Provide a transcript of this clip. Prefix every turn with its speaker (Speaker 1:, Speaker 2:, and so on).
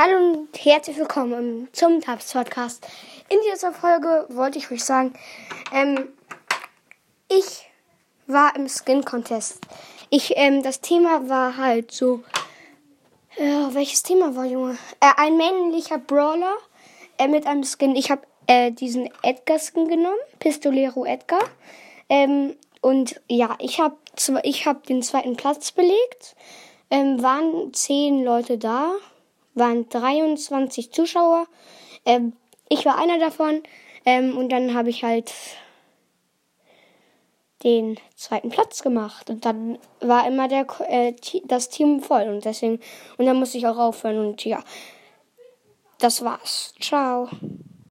Speaker 1: Hallo und herzlich willkommen zum Tabs Podcast. In dieser Folge wollte ich euch sagen, ähm, ich war im Skin Contest. Ich, ähm, das Thema war halt so, äh, welches Thema war, Junge? Äh, ein männlicher Brawler äh, mit einem Skin. Ich habe äh, diesen Edgar Skin genommen, Pistolero Edgar. Ähm, und ja, ich habe ich hab den zweiten Platz belegt. Ähm, waren zehn Leute da, waren 23 Zuschauer. Ähm, ich war einer davon. Ähm, und dann habe ich halt den zweiten Platz gemacht. Und dann war immer der, äh, das Team voll. Und deswegen, und dann musste ich auch aufhören. Und ja, das war's. Ciao.